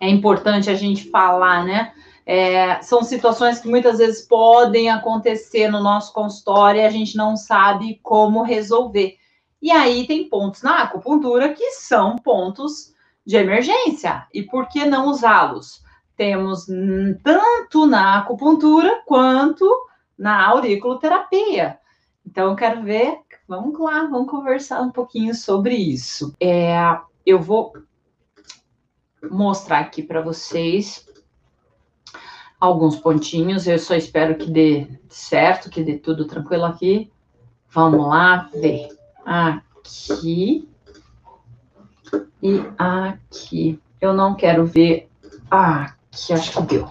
é importante a gente falar, né? É, são situações que muitas vezes podem acontecer no nosso consultório e a gente não sabe como resolver. E aí tem pontos na acupuntura que são pontos de emergência. E por que não usá-los? Temos tanto na acupuntura quanto na auriculoterapia. Então, quero ver, vamos lá, vamos conversar um pouquinho sobre isso. É, eu vou mostrar aqui para vocês alguns pontinhos. Eu só espero que dê certo, que dê tudo tranquilo aqui. Vamos lá ver. Aqui e aqui. Eu não quero ver aqui, acho que deu.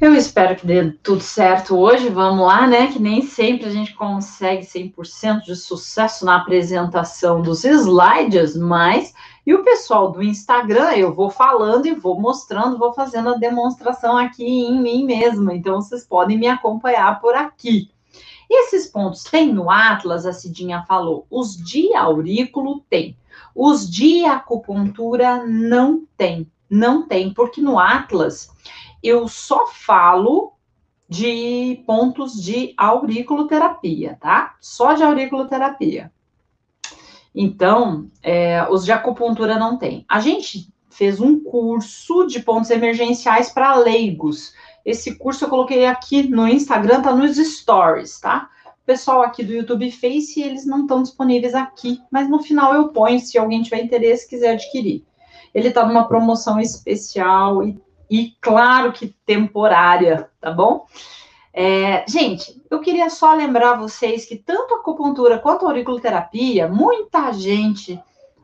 Eu espero que dê tudo certo hoje. Vamos lá, né? Que nem sempre a gente consegue 100% de sucesso na apresentação dos slides, mas e o pessoal do Instagram, eu vou falando e vou mostrando, vou fazendo a demonstração aqui em mim mesma. Então vocês podem me acompanhar por aqui. E esses pontos tem no Atlas, a Cidinha falou, os de aurículo tem. Os de acupuntura não tem. Não tem, porque no Atlas eu só falo de pontos de auriculoterapia, tá? Só de auriculoterapia. Então, é, os de acupuntura não tem. A gente fez um curso de pontos emergenciais para leigos. Esse curso eu coloquei aqui no Instagram, tá nos stories, tá? O pessoal aqui do YouTube fez e eles não estão disponíveis aqui, mas no final eu ponho se alguém tiver interesse quiser adquirir. Ele tá numa promoção especial e e claro que temporária, tá bom? É, gente, eu queria só lembrar vocês que tanto a acupuntura quanto a auriculoterapia, muita gente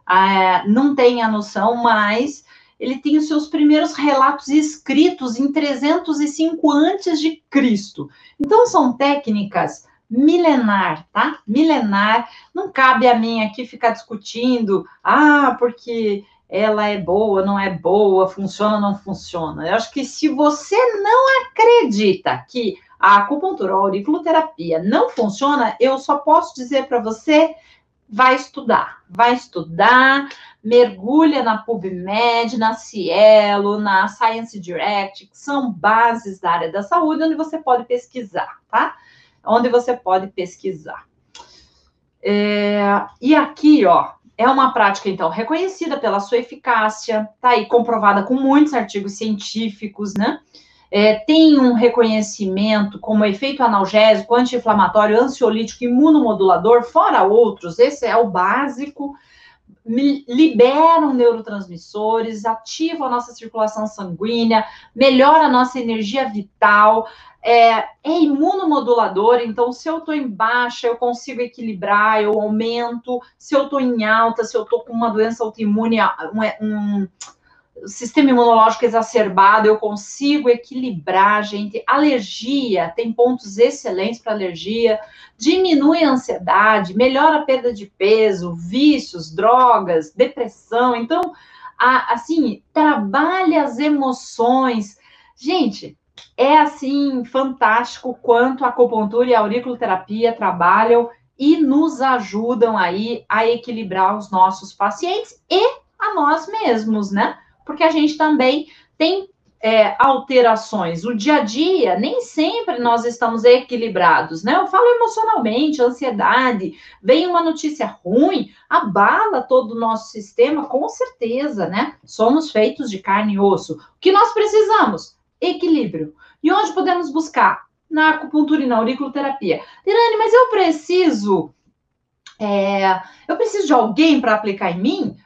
é, não tem a noção, mas ele tem os seus primeiros relatos escritos em 305 antes de Cristo. Então são técnicas milenar, tá? Milenar. Não cabe a mim aqui ficar discutindo, ah, porque ela é boa, não é boa, funciona, não funciona. Eu acho que se você não acredita que a acupuntura, a auriculoterapia não funciona, eu só posso dizer para você, vai estudar, vai estudar, mergulha na PubMed, na Cielo, na Science Direct, que são bases da área da saúde, onde você pode pesquisar, tá? Onde você pode pesquisar. É, e aqui, ó, é uma prática, então, reconhecida pela sua eficácia, tá aí comprovada com muitos artigos científicos, né? É, tem um reconhecimento como efeito analgésico, anti-inflamatório, ansiolítico, imunomodulador, fora outros, esse é o básico, liberam neurotransmissores, ativam a nossa circulação sanguínea, melhora a nossa energia vital, é, é imunomodulador, então se eu estou em baixa, eu consigo equilibrar, eu aumento, se eu estou em alta, se eu estou com uma doença autoimune, um, um sistema imunológico exacerbado, eu consigo equilibrar, gente. Alergia, tem pontos excelentes para alergia, diminui a ansiedade, melhora a perda de peso, vícios, drogas, depressão. Então, a, assim, trabalha as emoções. Gente, é assim fantástico quanto a acupuntura e a auriculoterapia trabalham e nos ajudam aí a equilibrar os nossos pacientes e a nós mesmos, né? Porque a gente também tem é, alterações. O dia a dia, nem sempre nós estamos equilibrados, né? Eu falo emocionalmente, ansiedade, vem uma notícia ruim, abala todo o nosso sistema, com certeza, né? Somos feitos de carne e osso. O que nós precisamos? equilíbrio. E onde podemos buscar? Na acupuntura e na auriculoterapia. Irane, mas eu preciso. É, eu preciso de alguém para aplicar em mim?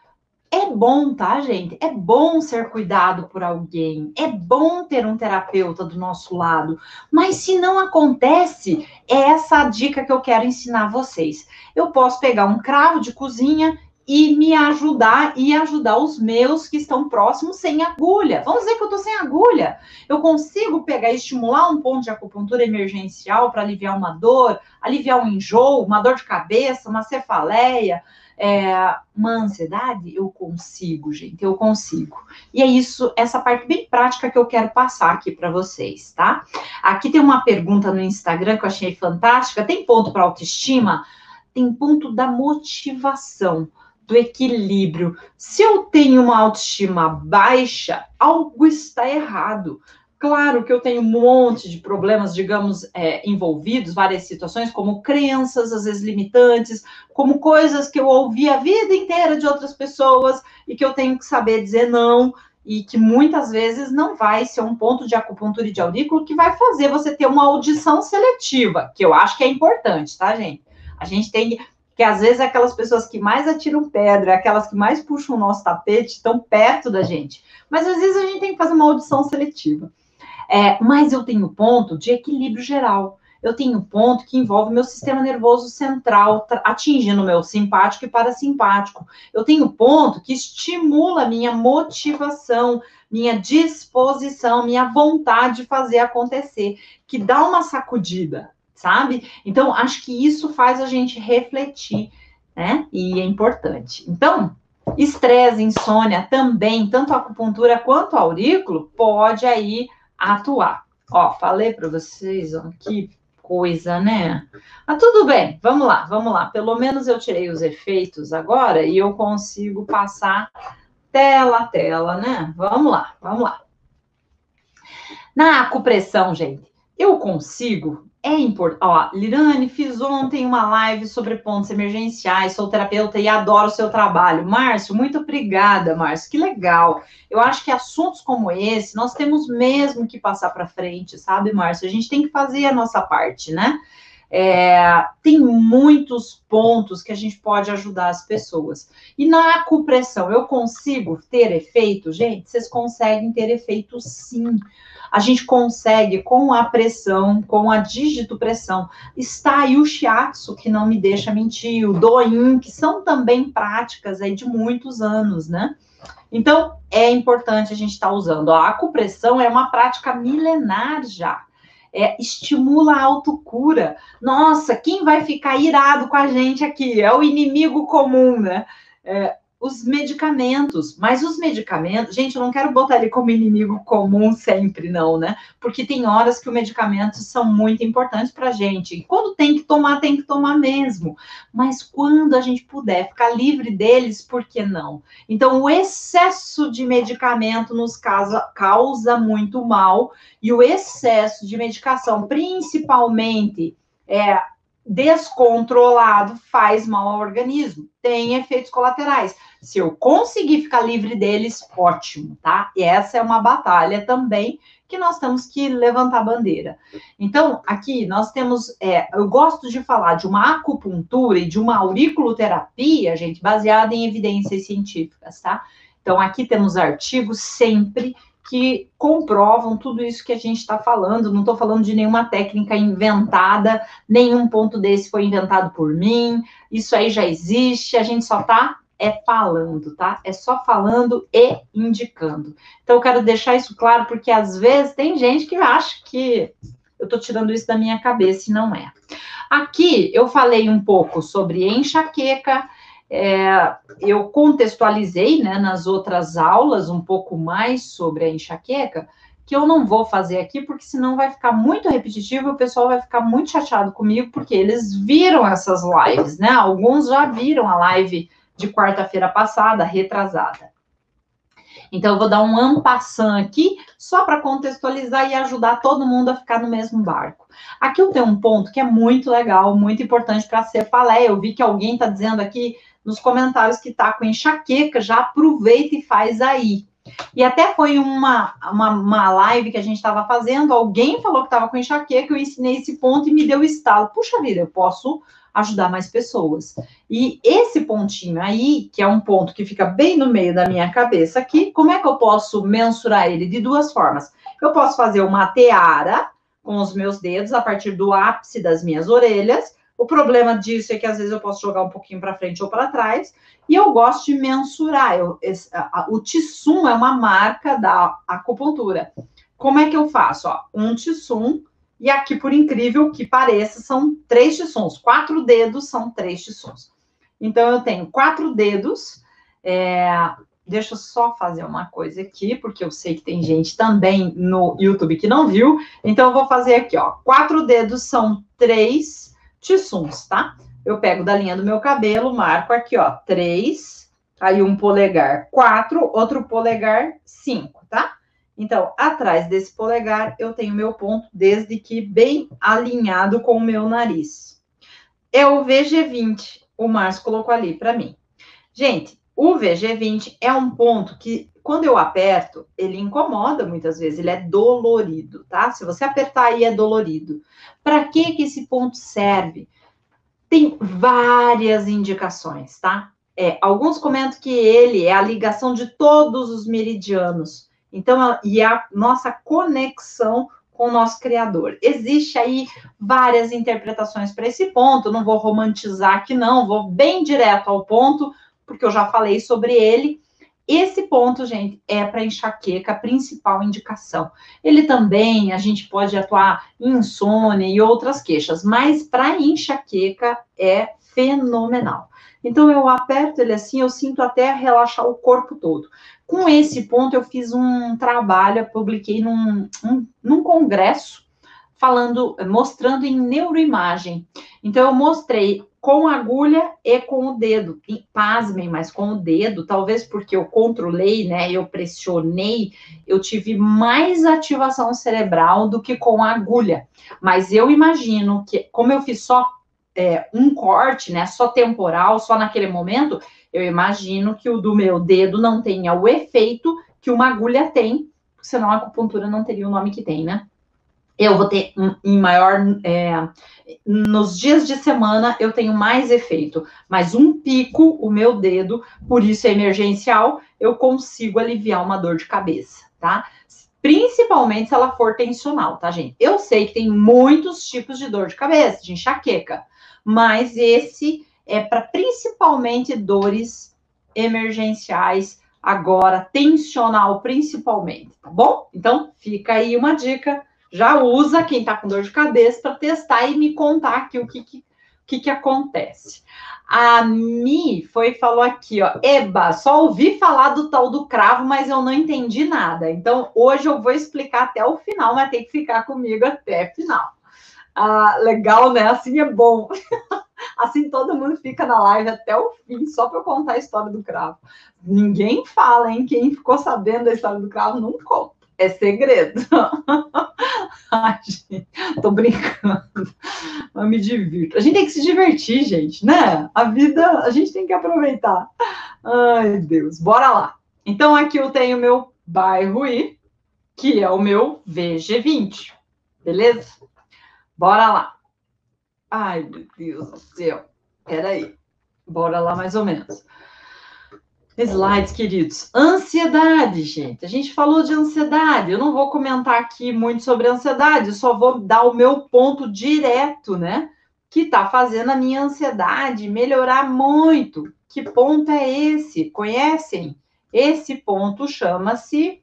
É bom, tá, gente? É bom ser cuidado por alguém. É bom ter um terapeuta do nosso lado. Mas se não acontece, é essa a dica que eu quero ensinar vocês. Eu posso pegar um cravo de cozinha e me ajudar e ajudar os meus que estão próximos sem agulha. Vamos dizer que eu estou sem agulha. Eu consigo pegar e estimular um ponto de acupuntura emergencial para aliviar uma dor, aliviar um enjoo, uma dor de cabeça, uma cefaleia, é, uma ansiedade? Eu consigo, gente, eu consigo. E é isso, essa parte bem prática que eu quero passar aqui para vocês, tá? Aqui tem uma pergunta no Instagram que eu achei fantástica. Tem ponto para autoestima? Tem ponto da motivação do equilíbrio. Se eu tenho uma autoestima baixa, algo está errado. Claro que eu tenho um monte de problemas, digamos, é, envolvidos, várias situações, como crenças, às vezes limitantes, como coisas que eu ouvi a vida inteira de outras pessoas e que eu tenho que saber dizer não, e que muitas vezes não vai ser um ponto de acupuntura e de aurículo que vai fazer você ter uma audição seletiva, que eu acho que é importante, tá, gente? A gente tem que às vezes aquelas pessoas que mais atiram pedra, aquelas que mais puxam o nosso tapete, estão perto da gente. Mas às vezes a gente tem que fazer uma audição seletiva. É, mas eu tenho ponto de equilíbrio geral. Eu tenho ponto que envolve meu sistema nervoso central, atingindo meu simpático e parasimpático. Eu tenho ponto que estimula minha motivação, minha disposição, minha vontade de fazer acontecer, que dá uma sacudida, sabe? Então, acho que isso faz a gente refletir, né? E é importante. Então, estresse, insônia também, tanto a acupuntura quanto o aurículo, pode aí atuar. Ó, falei para vocês, ó, que coisa, né? Mas tudo bem, vamos lá, vamos lá. Pelo menos eu tirei os efeitos agora e eu consigo passar tela a tela, né? Vamos lá, vamos lá. Na acupressão, gente, eu consigo é importante. Ó, Lirane, fiz ontem uma live sobre pontos emergenciais, sou terapeuta e adoro o seu trabalho. Márcio, muito obrigada, Márcio, que legal. Eu acho que assuntos como esse, nós temos mesmo que passar para frente, sabe, Márcio? A gente tem que fazer a nossa parte, né? É, tem muitos pontos que a gente pode ajudar as pessoas. E na acupressão, eu consigo ter efeito? Gente, vocês conseguem ter efeito sim a gente consegue com a pressão, com a dígito pressão. Está aí o shiatsu, que não me deixa mentir, o doin, que são também práticas aí de muitos anos, né? Então, é importante a gente estar tá usando. A acupressão é uma prática milenar já. É, estimula a autocura. Nossa, quem vai ficar irado com a gente aqui? É o inimigo comum, né? É, os medicamentos, mas os medicamentos, gente, eu não quero botar ele como inimigo comum sempre, não, né? Porque tem horas que os medicamentos são muito importantes para a gente. E quando tem que tomar, tem que tomar mesmo. Mas quando a gente puder ficar livre deles, por que não? Então, o excesso de medicamento nos causa, causa muito mal, e o excesso de medicação, principalmente, é, descontrolado faz mal ao organismo, tem efeitos colaterais. Se eu conseguir ficar livre deles, ótimo, tá? E essa é uma batalha também que nós temos que levantar a bandeira. Então, aqui nós temos, é, eu gosto de falar de uma acupuntura e de uma auriculoterapia, gente, baseada em evidências científicas, tá? Então, aqui temos artigos sempre que comprovam tudo isso que a gente está falando. Não estou falando de nenhuma técnica inventada, nenhum ponto desse foi inventado por mim. Isso aí já existe, a gente só está é falando, tá? É só falando e indicando. Então, eu quero deixar isso claro, porque às vezes tem gente que acha que eu estou tirando isso da minha cabeça e não é. Aqui eu falei um pouco sobre enxaqueca, é, eu contextualizei né, nas outras aulas um pouco mais sobre a enxaqueca, que eu não vou fazer aqui, porque senão vai ficar muito repetitivo e o pessoal vai ficar muito chateado comigo, porque eles viram essas lives, né? Alguns já viram a live de quarta-feira passada, retrasada. Então, eu vou dar um ampassan aqui, só para contextualizar e ajudar todo mundo a ficar no mesmo barco. Aqui eu tenho um ponto que é muito legal, muito importante para ser palé. Eu vi que alguém está dizendo aqui nos comentários que está com enxaqueca, já aproveita e faz aí. E até foi uma, uma, uma live que a gente estava fazendo, alguém falou que estava com enxaqueca, eu ensinei esse ponto e me deu estalo. Puxa vida, eu posso ajudar mais pessoas. E esse pontinho aí, que é um ponto que fica bem no meio da minha cabeça aqui, como é que eu posso mensurar ele? De duas formas. Eu posso fazer uma teara com os meus dedos a partir do ápice das minhas orelhas. O problema disso é que às vezes eu posso jogar um pouquinho para frente ou para trás. E eu gosto de mensurar. Eu, esse, a, o Tissum é uma marca da acupuntura. Como é que eu faço? Ó, um Tissum e aqui, por incrível que pareça, são três tissons. Quatro dedos são três tissons. Então, eu tenho quatro dedos. É... Deixa eu só fazer uma coisa aqui, porque eu sei que tem gente também no YouTube que não viu. Então, eu vou fazer aqui, ó. Quatro dedos são três tissons, tá? Eu pego da linha do meu cabelo, marco aqui, ó, três Aí um polegar 4, outro polegar 5, tá? Então, atrás desse polegar, eu tenho meu ponto, desde que bem alinhado com o meu nariz. É o VG20, o Márcio colocou ali para mim. Gente, o VG20 é um ponto que, quando eu aperto, ele incomoda muitas vezes, ele é dolorido, tá? Se você apertar aí, é dolorido. Para que que esse ponto serve? Tem várias indicações, tá? É, alguns comentam que ele é a ligação de todos os meridianos. Então, e a nossa conexão com o nosso Criador. Existe aí várias interpretações para esse ponto, não vou romantizar aqui, não, vou bem direto ao ponto, porque eu já falei sobre ele. Esse ponto, gente, é para enxaqueca, a principal indicação. Ele também, a gente pode atuar em insônia e outras queixas, mas para enxaqueca é fenomenal. Então eu aperto ele assim, eu sinto até relaxar o corpo todo. Com esse ponto, eu fiz um trabalho, publiquei num, um, num congresso falando, mostrando em neuroimagem. Então, eu mostrei com agulha e com o dedo. E, pasmem, mas com o dedo, talvez porque eu controlei, né? Eu pressionei, eu tive mais ativação cerebral do que com a agulha. Mas eu imagino que, como eu fiz só é, um corte, né? Só temporal, só naquele momento, eu imagino que o do meu dedo não tenha o efeito que uma agulha tem, senão a acupuntura não teria o nome que tem, né? Eu vou ter em maior. É, nos dias de semana eu tenho mais efeito, mas um pico, o meu dedo, por isso é emergencial, eu consigo aliviar uma dor de cabeça, tá? Principalmente se ela for tensional, tá, gente? Eu sei que tem muitos tipos de dor de cabeça, de enxaqueca, mas esse é para principalmente dores emergenciais, agora tensional principalmente, tá bom? Então fica aí uma dica já usa quem está com dor de cabeça para testar e me contar aqui o que, que, que, que acontece. A Mi foi falou aqui, ó, Eba, só ouvi falar do tal do cravo, mas eu não entendi nada. Então, hoje eu vou explicar até o final, mas tem que ficar comigo até final. Ah, legal, né? Assim é bom. assim todo mundo fica na live até o fim, só para eu contar a história do cravo. Ninguém fala, hein? Quem ficou sabendo da história do cravo não conta. É segredo. Ai, gente, tô brincando. Eu me divirto. A gente tem que se divertir, gente, né? A vida, a gente tem que aproveitar. Ai, Deus. Bora lá. Então, aqui eu tenho meu bairro I, que é o meu VG20. Beleza? Bora lá. Ai, meu Deus do céu. Peraí. Bora lá mais ou menos. Slides, queridos. Ansiedade, gente. A gente falou de ansiedade. Eu não vou comentar aqui muito sobre ansiedade, só vou dar o meu ponto direto, né? Que tá fazendo a minha ansiedade melhorar muito. Que ponto é esse? Conhecem? Esse ponto chama-se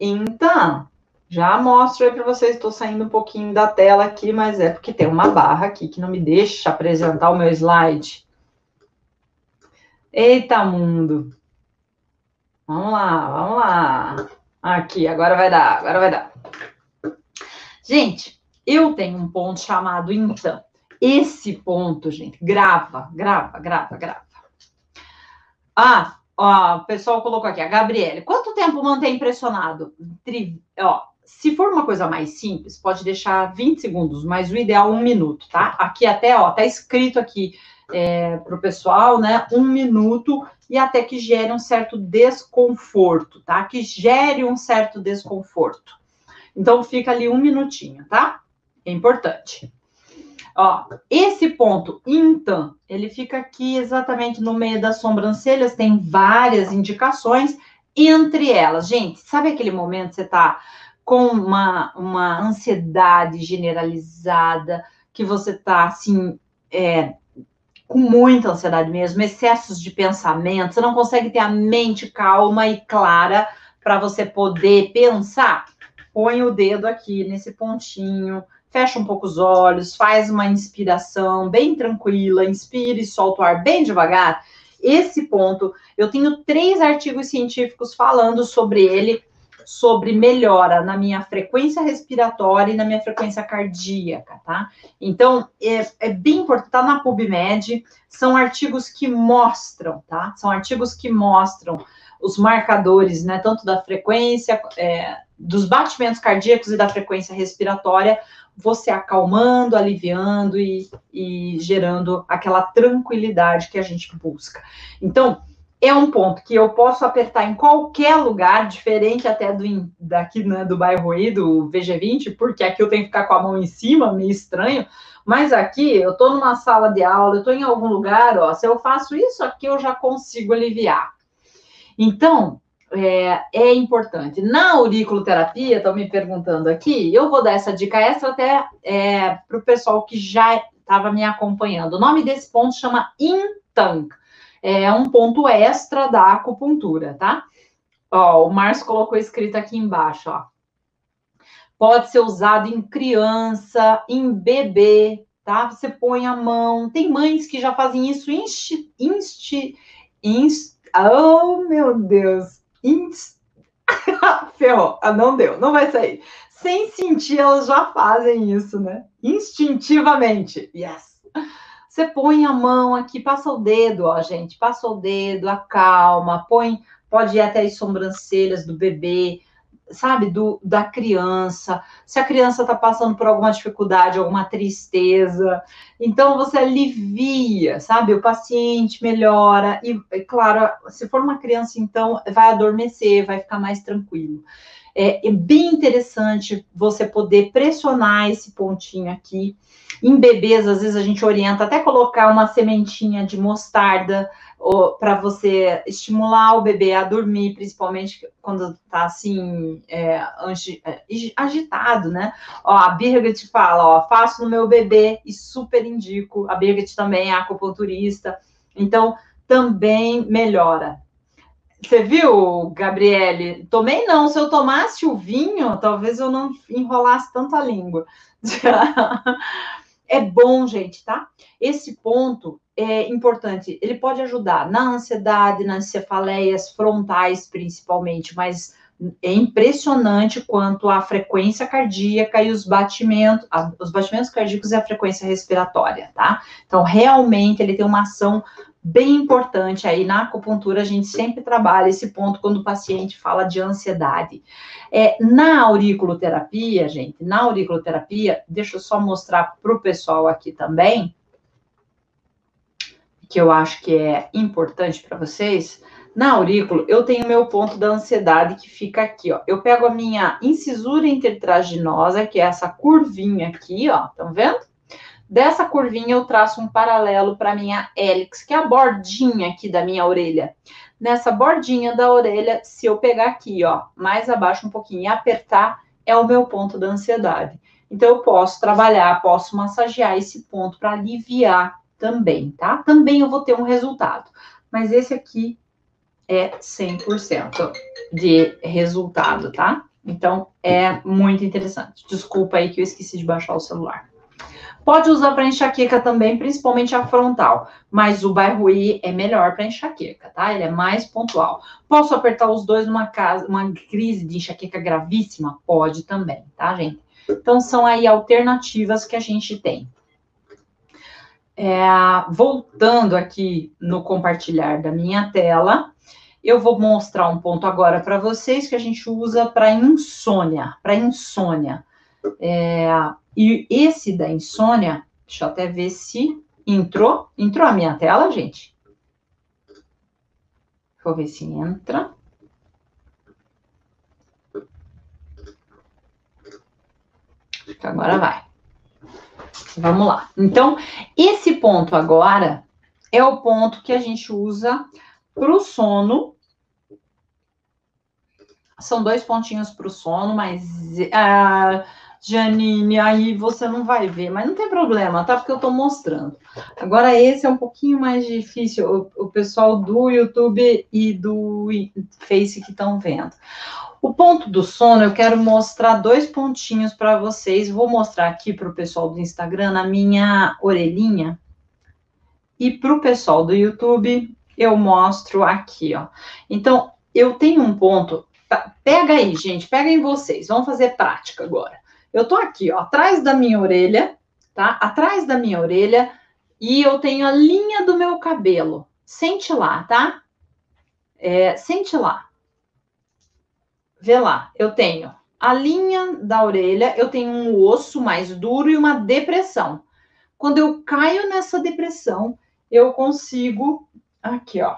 então. Já mostro aí para vocês, estou saindo um pouquinho da tela aqui, mas é porque tem uma barra aqui que não me deixa apresentar o meu slide. Eita, mundo! Vamos lá, vamos lá. Aqui, agora vai dar, agora vai dar. Gente, eu tenho um ponto chamado então. Esse ponto, gente, grava, grava, grava, grava. Ah, ó, o pessoal colocou aqui, a Gabriele. Quanto tempo mantém pressionado? Tri, ó, se for uma coisa mais simples, pode deixar 20 segundos, mas o ideal é um minuto, tá? Aqui até, ó, tá escrito aqui é, para o pessoal, né? Um minuto e até que gere um certo desconforto, tá? Que gere um certo desconforto. Então, fica ali um minutinho, tá? É importante. Ó, esse ponto, então, ele fica aqui exatamente no meio das sobrancelhas, tem várias indicações, entre elas, gente, sabe aquele momento que você tá com uma, uma ansiedade generalizada, que você tá, assim, é, com muita ansiedade mesmo, excessos de pensamento, você não consegue ter a mente calma e clara para você poder pensar. Põe o dedo aqui nesse pontinho, fecha um pouco os olhos, faz uma inspiração bem tranquila, inspire e solta o ar bem devagar. Esse ponto, eu tenho três artigos científicos falando sobre ele. Sobre melhora na minha frequência respiratória e na minha frequência cardíaca, tá? Então, é, é bem importante, tá na PubMed, são artigos que mostram, tá? São artigos que mostram os marcadores, né, tanto da frequência, é, dos batimentos cardíacos e da frequência respiratória, você acalmando, aliviando e, e gerando aquela tranquilidade que a gente busca. Então, é um ponto que eu posso apertar em qualquer lugar, diferente até do daqui né, do bairro aí, do VG20, porque aqui eu tenho que ficar com a mão em cima, meio estranho. Mas aqui eu estou numa sala de aula, eu estou em algum lugar, ó. Se eu faço isso aqui, eu já consigo aliviar. Então, é, é importante. Na auriculoterapia, estão me perguntando aqui, eu vou dar essa dica extra até é, para o pessoal que já estava me acompanhando. O nome desse ponto chama Intang é um ponto extra da acupuntura, tá? Ó, o Márcio colocou escrito aqui embaixo, ó. Pode ser usado em criança, em bebê, tá? Você põe a mão. Tem mães que já fazem isso insti, insti, inst, oh, meu Deus. Inst, ferrou. Ah, não deu, não vai sair. Sem sentir, elas já fazem isso, né? Instintivamente. Yes. Você põe a mão aqui, passa o dedo, ó, gente, passa o dedo, acalma, põe, pode ir até as sobrancelhas do bebê, sabe, do, da criança. Se a criança está passando por alguma dificuldade, alguma tristeza, então você alivia, sabe, o paciente melhora. E, claro, se for uma criança, então, vai adormecer, vai ficar mais tranquilo. É, é bem interessante você poder pressionar esse pontinho aqui em bebês, às vezes a gente orienta até colocar uma sementinha de mostarda para você estimular o bebê a dormir, principalmente quando está assim é, é agitado, né? Ó, a Birgit fala, ó, faço no meu bebê e super indico. A Birgit também é acupunturista, então também melhora. Você viu, Gabriele? Tomei não. Se eu tomasse o vinho, talvez eu não enrolasse tanto a língua. É bom, gente, tá? Esse ponto é importante. Ele pode ajudar na ansiedade, nas cefaleias frontais, principalmente, mas é impressionante quanto a frequência cardíaca e os batimentos, os batimentos cardíacos e a frequência respiratória, tá? Então, realmente, ele tem uma ação bem importante aí na acupuntura, a gente sempre trabalha esse ponto quando o paciente fala de ansiedade. É, na auriculoterapia, gente, na auriculoterapia, deixa eu só mostrar para o pessoal aqui também, que eu acho que é importante para vocês. Na aurícula, eu tenho meu ponto da ansiedade que fica aqui, ó. Eu pego a minha incisura intertraginosa, que é essa curvinha aqui, ó, estão vendo? Dessa curvinha eu traço um paralelo para minha hélix, que é a bordinha aqui da minha orelha. Nessa bordinha da orelha, se eu pegar aqui, ó, mais abaixo um pouquinho e apertar, é o meu ponto da ansiedade. Então eu posso trabalhar, posso massagear esse ponto para aliviar também, tá? Também eu vou ter um resultado. Mas esse aqui é 100% de resultado, tá? Então é muito interessante. Desculpa aí que eu esqueci de baixar o celular. Pode usar para enxaqueca também, principalmente a frontal, mas o bairro-i é melhor para enxaqueca, tá? Ele é mais pontual. Posso apertar os dois numa casa, uma crise de enxaqueca gravíssima? Pode também, tá, gente? Então são aí alternativas que a gente tem. É, voltando aqui no compartilhar da minha tela, eu vou mostrar um ponto agora para vocês que a gente usa para insônia, para insônia. É, e esse da insônia, deixa eu até ver se entrou. Entrou a minha tela, gente? Vou ver se entra. Agora vai. Vamos lá. Então, esse ponto agora é o ponto que a gente usa para o sono. São dois pontinhos para o sono, mas uh, Janine, aí você não vai ver, mas não tem problema, tá? Porque eu tô mostrando. Agora, esse é um pouquinho mais difícil, o, o pessoal do YouTube e do Face que estão vendo. O ponto do sono, eu quero mostrar dois pontinhos para vocês. Vou mostrar aqui para o pessoal do Instagram na minha orelhinha. E para o pessoal do YouTube, eu mostro aqui, ó. Então, eu tenho um ponto pega aí, gente, pega em vocês. Vamos fazer prática agora. Eu tô aqui, ó, atrás da minha orelha, tá? Atrás da minha orelha e eu tenho a linha do meu cabelo. Sente lá, tá? É, sente lá. Vê lá, eu tenho a linha da orelha, eu tenho um osso mais duro e uma depressão. Quando eu caio nessa depressão, eu consigo aqui, ó.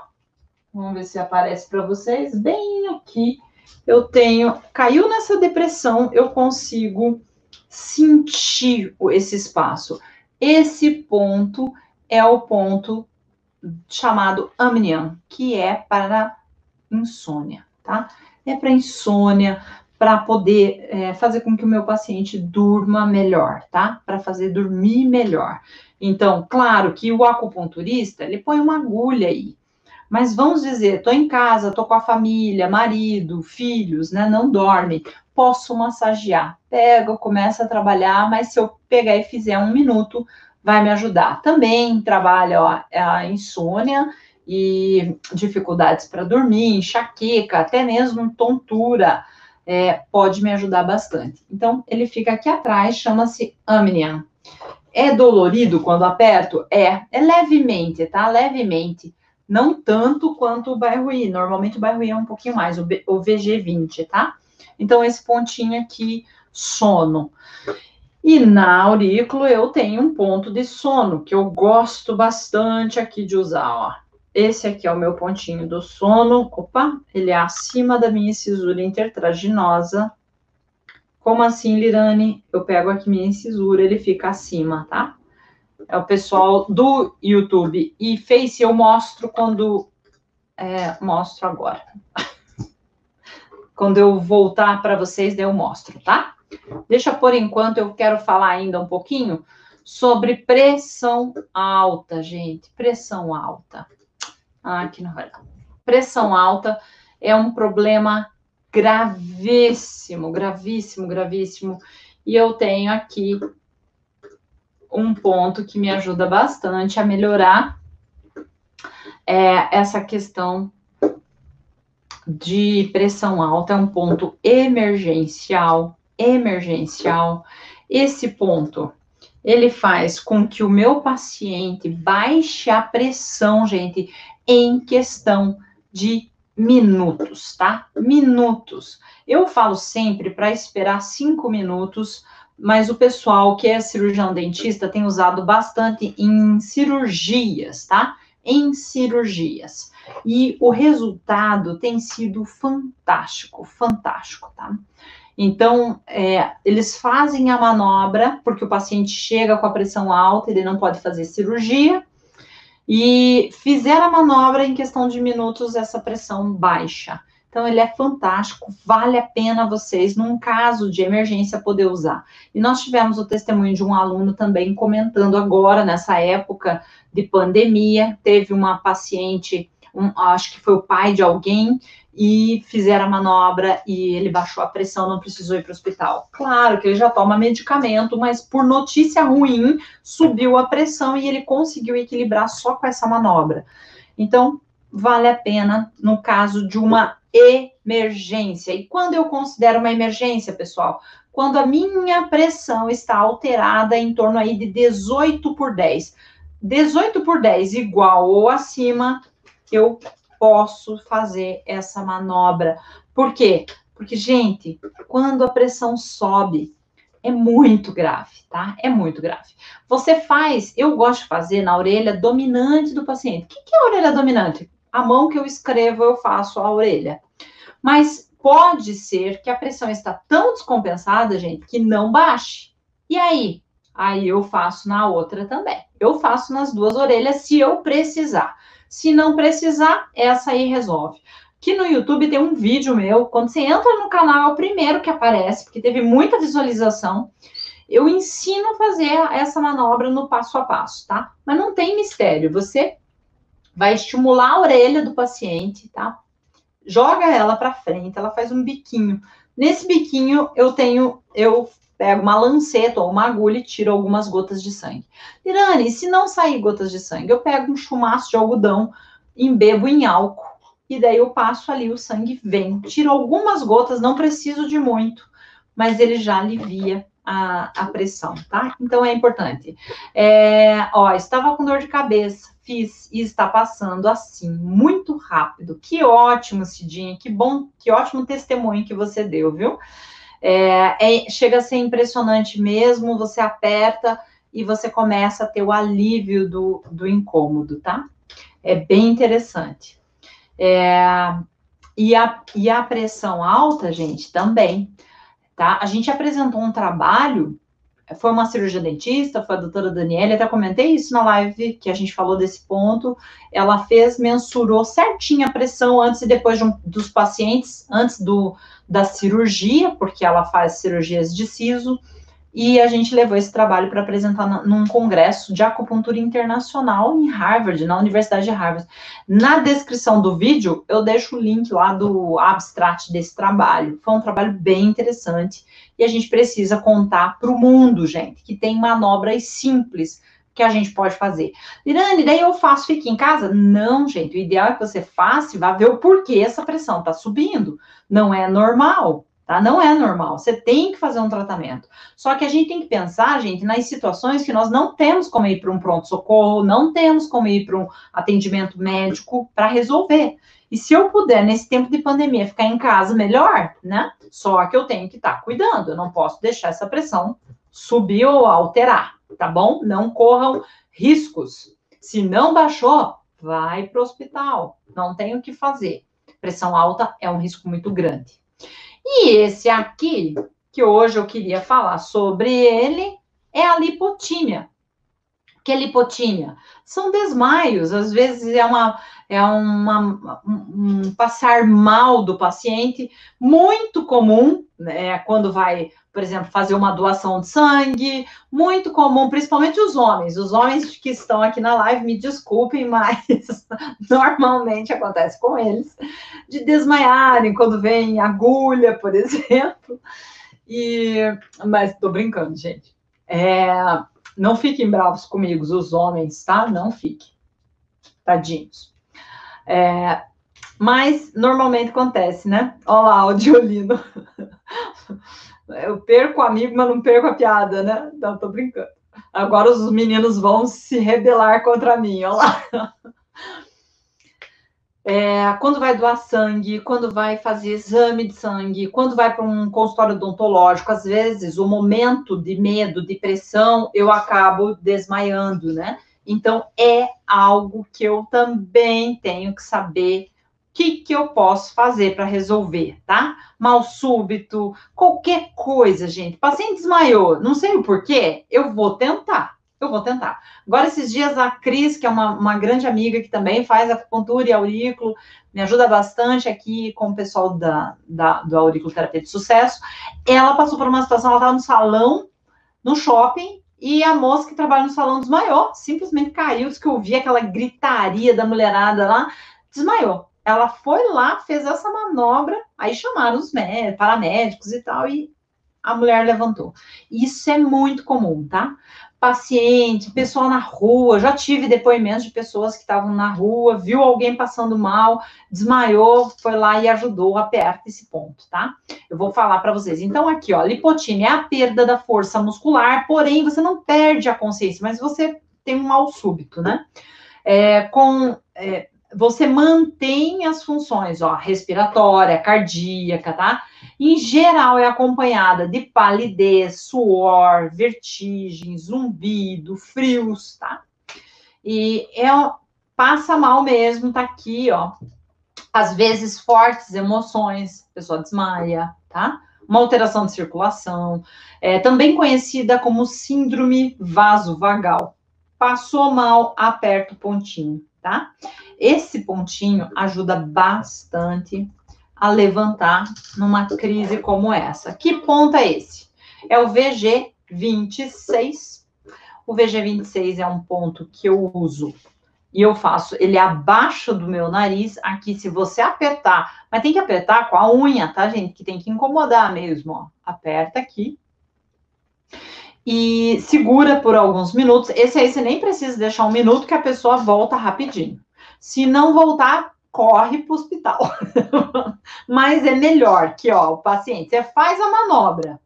Vamos ver se aparece para vocês. Bem aqui, eu tenho. Caiu nessa depressão, eu consigo sentir esse espaço. Esse ponto é o ponto chamado amnion, que é para insônia, tá? É para insônia, para poder é, fazer com que o meu paciente durma melhor, tá? Para fazer dormir melhor. Então, claro que o acupunturista, ele põe uma agulha aí. Mas vamos dizer, tô em casa, tô com a família, marido, filhos, né? Não dorme. Posso massagear. Pego, começa a trabalhar, mas se eu pegar e fizer um minuto, vai me ajudar. Também trabalha ó, a insônia e dificuldades para dormir, enxaqueca, até mesmo tontura é, pode me ajudar bastante. Então, ele fica aqui atrás, chama-se Amnian. É dolorido quando aperto? É, é levemente, tá? Levemente. Não tanto quanto o Bairrui. Normalmente o Bairrui é um pouquinho mais, o, B, o VG20, tá? Então, esse pontinho aqui, sono. E na aurículo eu tenho um ponto de sono, que eu gosto bastante aqui de usar, ó. Esse aqui é o meu pontinho do sono. Opa, ele é acima da minha incisura intertraginosa. Como assim, Lirane? Eu pego aqui minha incisura, ele fica acima, tá? É o pessoal do YouTube e Face eu mostro quando é, mostro agora. quando eu voltar para vocês, eu mostro, tá? Deixa por enquanto, eu quero falar ainda um pouquinho sobre pressão alta, gente. Pressão alta. Ah, aqui não vai Pressão alta é um problema gravíssimo, gravíssimo, gravíssimo. E eu tenho aqui um ponto que me ajuda bastante a melhorar é, essa questão de pressão alta. É um ponto emergencial, emergencial. Esse ponto ele faz com que o meu paciente baixe a pressão, gente em questão de minutos, tá? Minutos. Eu falo sempre para esperar cinco minutos, mas o pessoal que é cirurgião dentista tem usado bastante em cirurgias, tá? Em cirurgias. E o resultado tem sido fantástico, fantástico, tá? Então, é, eles fazem a manobra, porque o paciente chega com a pressão alta, ele não pode fazer cirurgia, e fizeram a manobra em questão de minutos, essa pressão baixa. Então, ele é fantástico, vale a pena vocês, num caso de emergência, poder usar. E nós tivemos o testemunho de um aluno também comentando agora, nessa época de pandemia, teve uma paciente, um, acho que foi o pai de alguém, e fizeram a manobra e ele baixou a pressão, não precisou ir para o hospital. Claro que ele já toma medicamento, mas por notícia ruim, subiu a pressão e ele conseguiu equilibrar só com essa manobra. Então, vale a pena no caso de uma emergência. E quando eu considero uma emergência, pessoal? Quando a minha pressão está alterada em torno aí de 18 por 10. 18 por 10 igual ou acima, eu posso fazer essa manobra. Por quê? Porque, gente, quando a pressão sobe, é muito grave, tá? É muito grave. Você faz, eu gosto de fazer na orelha dominante do paciente. O que, é a orelha dominante? A mão que eu escrevo, eu faço a orelha. Mas pode ser que a pressão está tão descompensada, gente, que não baixe. E aí? Aí eu faço na outra também. Eu faço nas duas orelhas se eu precisar. Se não precisar, essa aí resolve. Aqui no YouTube tem um vídeo meu, quando você entra no canal, é o primeiro que aparece, porque teve muita visualização. Eu ensino a fazer essa manobra no passo a passo, tá? Mas não tem mistério, você vai estimular a orelha do paciente, tá? Joga ela para frente, ela faz um biquinho. Nesse biquinho eu tenho, eu pego uma lanceta ou uma agulha e tiro algumas gotas de sangue. Irane, se não sair gotas de sangue, eu pego um chumaço de algodão, embebo em álcool e daí eu passo ali, o sangue vem. Tiro algumas gotas, não preciso de muito, mas ele já alivia a, a pressão, tá? Então é importante. É, ó, estava com dor de cabeça, fiz e está passando assim, muito rápido. Que ótimo, Cidinha, que bom, que ótimo testemunho que você deu, viu? É, é, chega a ser impressionante mesmo, você aperta e você começa a ter o alívio do, do incômodo, tá? É bem interessante. É, e, a, e a pressão alta, gente, também tá? A gente apresentou um trabalho, foi uma cirurgia dentista, foi a doutora Daniela, até comentei isso na live, que a gente falou desse ponto, ela fez, mensurou certinho a pressão antes e depois de um, dos pacientes, antes do, da cirurgia, porque ela faz cirurgias de siso, e a gente levou esse trabalho para apresentar num congresso de acupuntura internacional em Harvard, na Universidade de Harvard. Na descrição do vídeo, eu deixo o link lá do abstract desse trabalho. Foi um trabalho bem interessante e a gente precisa contar para o mundo, gente, que tem manobras simples que a gente pode fazer. Irane, daí eu faço, fique em casa? Não, gente, o ideal é que você faça e vá ver o porquê essa pressão está subindo. Não é normal. Tá? Não é normal. Você tem que fazer um tratamento. Só que a gente tem que pensar, gente, nas situações que nós não temos como ir para um pronto-socorro, não temos como ir para um atendimento médico para resolver. E se eu puder, nesse tempo de pandemia, ficar em casa, melhor, né? Só que eu tenho que estar tá cuidando. Eu não posso deixar essa pressão subir ou alterar, tá bom? Não corram riscos. Se não baixou, vai para o hospital. Não tem o que fazer. Pressão alta é um risco muito grande. E esse aqui, que hoje eu queria falar sobre ele, é a lipotímia. Que é lipotímia? São desmaios, às vezes é uma é uma, um passar mal do paciente, muito comum, né, quando vai por exemplo, fazer uma doação de sangue, muito comum, principalmente os homens. Os homens que estão aqui na live, me desculpem, mas normalmente acontece com eles, de desmaiarem quando vem agulha, por exemplo. E, mas tô brincando, gente. É, não fiquem bravos comigo, os homens, tá? Não fiquem. Tadinhos. É, mas normalmente acontece, né? Olha lá, o Diolino. Eu perco o amigo, mas não perco a piada, né? Não, tô brincando. Agora os meninos vão se rebelar contra mim, olha lá. É, quando vai doar sangue, quando vai fazer exame de sangue, quando vai para um consultório odontológico, às vezes o momento de medo, de pressão, eu acabo desmaiando, né? Então é algo que eu também tenho que saber que, que eu posso fazer para resolver, tá? Mal súbito, qualquer coisa, gente. paciente desmaiou, não sei o porquê, eu vou tentar. Eu vou tentar. Agora, esses dias, a Cris, que é uma, uma grande amiga que também faz acupuntura e aurículo, me ajuda bastante aqui com o pessoal da, da, do Aurículo Terapia de Sucesso. Ela passou por uma situação, ela estava no salão, no shopping, e a moça que trabalha no salão desmaiou, simplesmente caiu, disse que eu vi aquela gritaria da mulherada lá, desmaiou. Ela foi lá, fez essa manobra, aí chamaram os médicos, paramédicos e tal, e a mulher levantou. Isso é muito comum, tá? Paciente, pessoal na rua, já tive depoimentos de pessoas que estavam na rua, viu alguém passando mal, desmaiou, foi lá e ajudou, aperta esse ponto, tá? Eu vou falar para vocês. Então, aqui, ó, lipotímia é a perda da força muscular, porém, você não perde a consciência, mas você tem um mal súbito, né? É, com é, você mantém as funções, ó, respiratória, cardíaca, tá? Em geral, é acompanhada de palidez, suor, vertigem, zumbido, frios, tá? E é, passa mal mesmo, tá aqui, ó. Às vezes, fortes emoções, a pessoa desmaia, tá? Uma alteração de circulação, é, também conhecida como síndrome vasovagal. Passou mal, aperta o pontinho, tá? Esse pontinho ajuda bastante a levantar numa crise como essa. Que ponto é esse? É o VG26. O VG26 é um ponto que eu uso e eu faço ele abaixo do meu nariz, aqui, se você apertar, mas tem que apertar com a unha, tá, gente? Que tem que incomodar mesmo, ó. Aperta aqui. E segura por alguns minutos. Esse aí você nem precisa deixar um minuto que a pessoa volta rapidinho. Se não voltar, corre para o hospital. Mas é melhor que, ó, o paciente, você faz a manobra,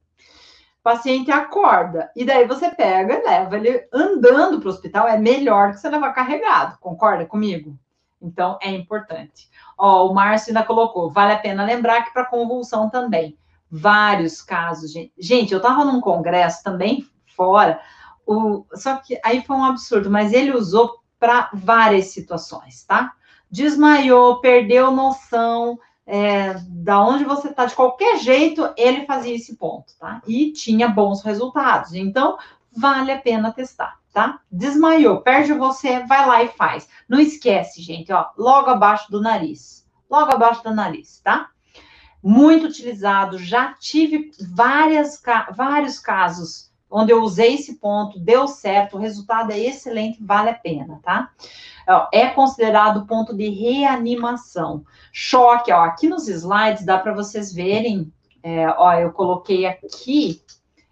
o paciente acorda, e daí você pega e leva ele andando para o hospital, é melhor que você levar carregado, concorda comigo? Então, é importante. Ó, o Márcio ainda colocou, vale a pena lembrar que para convulsão também, vários casos, gente. Gente, eu estava num congresso também fora, o, só que aí foi um absurdo, mas ele usou para várias situações, tá? Desmaiou, perdeu noção é, da onde você está, de qualquer jeito, ele fazia esse ponto, tá? E tinha bons resultados. Então, vale a pena testar, tá? Desmaiou, perde você, vai lá e faz. Não esquece, gente, ó, logo abaixo do nariz. Logo abaixo do nariz, tá? Muito utilizado, já tive várias, vários casos onde eu usei esse ponto, deu certo, o resultado é excelente, vale a pena, tá? É considerado ponto de reanimação. Choque, ó, aqui nos slides dá para vocês verem, é, ó, eu coloquei aqui,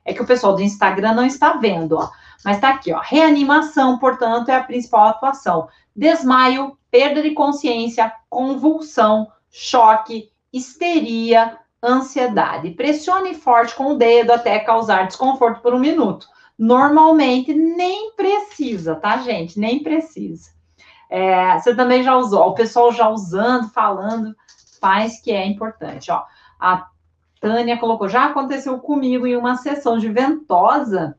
é que o pessoal do Instagram não está vendo, ó, mas tá aqui, ó, reanimação, portanto, é a principal atuação. Desmaio, perda de consciência, convulsão, choque, histeria, ansiedade. Pressione forte com o dedo até causar desconforto por um minuto. Normalmente nem precisa, tá, gente? Nem precisa. É, você também já usou, o pessoal já usando, falando, faz que é importante. Ó, a Tânia colocou, já aconteceu comigo em uma sessão de ventosa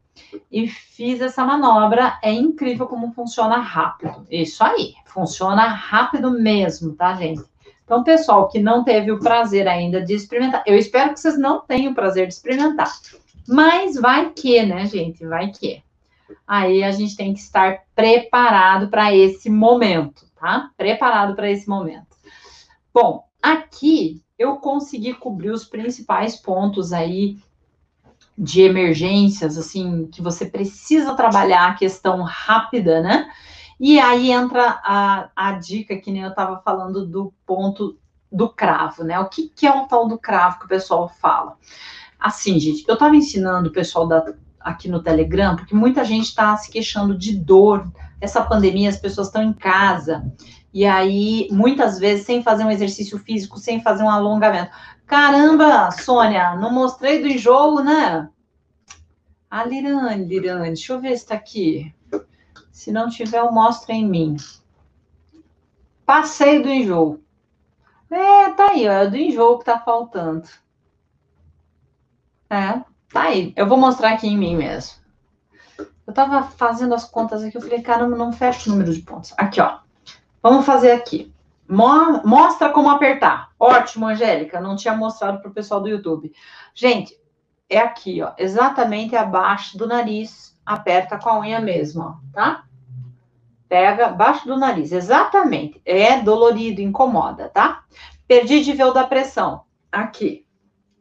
e fiz essa manobra. É incrível como funciona rápido. Isso aí, funciona rápido mesmo, tá, gente? Então, pessoal que não teve o prazer ainda de experimentar, eu espero que vocês não tenham o prazer de experimentar. Mas vai que, né, gente? Vai que. Aí a gente tem que estar preparado para esse momento, tá? Preparado para esse momento. Bom, aqui eu consegui cobrir os principais pontos aí de emergências, assim, que você precisa trabalhar a questão rápida, né? E aí entra a, a dica que nem eu estava falando do ponto do cravo, né? O que, que é o tal do cravo que o pessoal fala? Assim, gente, eu estava ensinando o pessoal da, aqui no Telegram, porque muita gente está se queixando de dor. Essa pandemia, as pessoas estão em casa. E aí, muitas vezes, sem fazer um exercício físico, sem fazer um alongamento. Caramba, Sônia, não mostrei do enjoo, né? A Lirane, Lirane, deixa eu ver se está aqui. Se não tiver, eu mostro em mim. Passeio do enjoo. É, tá aí, ó, é do enjoo que tá faltando. É, tá aí. Eu vou mostrar aqui em mim mesmo. Eu tava fazendo as contas aqui, eu falei, caramba, não fecha o número de pontos. Aqui, ó. Vamos fazer aqui. Mostra como apertar. Ótimo, Angélica. Não tinha mostrado para o pessoal do YouTube. Gente, é aqui, ó. Exatamente abaixo do nariz. Aperta com a unha mesmo, ó, tá? Pega abaixo do nariz, exatamente. É dolorido, incomoda, tá? Perdi de ver o da pressão. Aqui.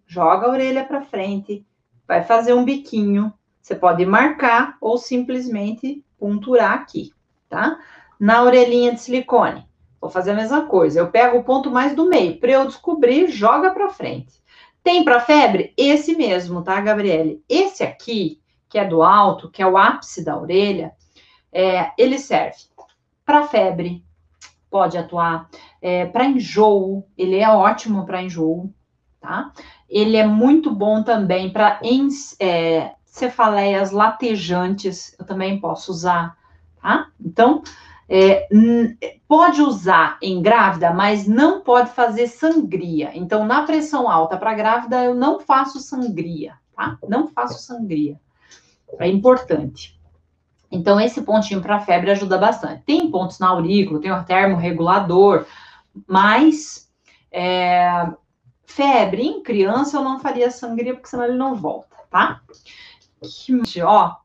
Joga a orelha para frente, vai fazer um biquinho. Você pode marcar ou simplesmente ponturar aqui, tá? Na orelhinha de silicone. Vou fazer a mesma coisa. Eu pego o ponto mais do meio. Para eu descobrir, joga para frente. Tem para febre? Esse mesmo, tá, Gabriele? Esse aqui, que é do alto, que é o ápice da orelha, é, ele serve para febre, pode atuar, é, para enjoo, ele é ótimo para enjoo, tá? Ele é muito bom também para é, cefaleias latejantes, eu também posso usar, tá? Então, é, pode usar em grávida, mas não pode fazer sangria. Então, na pressão alta para grávida, eu não faço sangria, tá? Não faço sangria. É importante. Então, esse pontinho para febre ajuda bastante. Tem pontos na aurícula, tem o termorregulador, mas é, febre em criança eu não faria sangria, porque senão ele não volta, tá? Que, ó,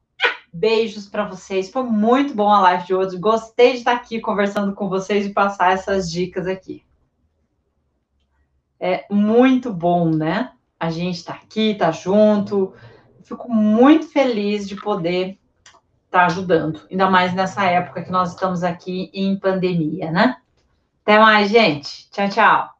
beijos para vocês. Foi muito bom a live de hoje. Gostei de estar aqui conversando com vocês e passar essas dicas aqui. É muito bom, né? A gente está aqui, está junto. Fico muito feliz de poder está ajudando, ainda mais nessa época que nós estamos aqui em pandemia, né? Até mais, gente. Tchau, tchau.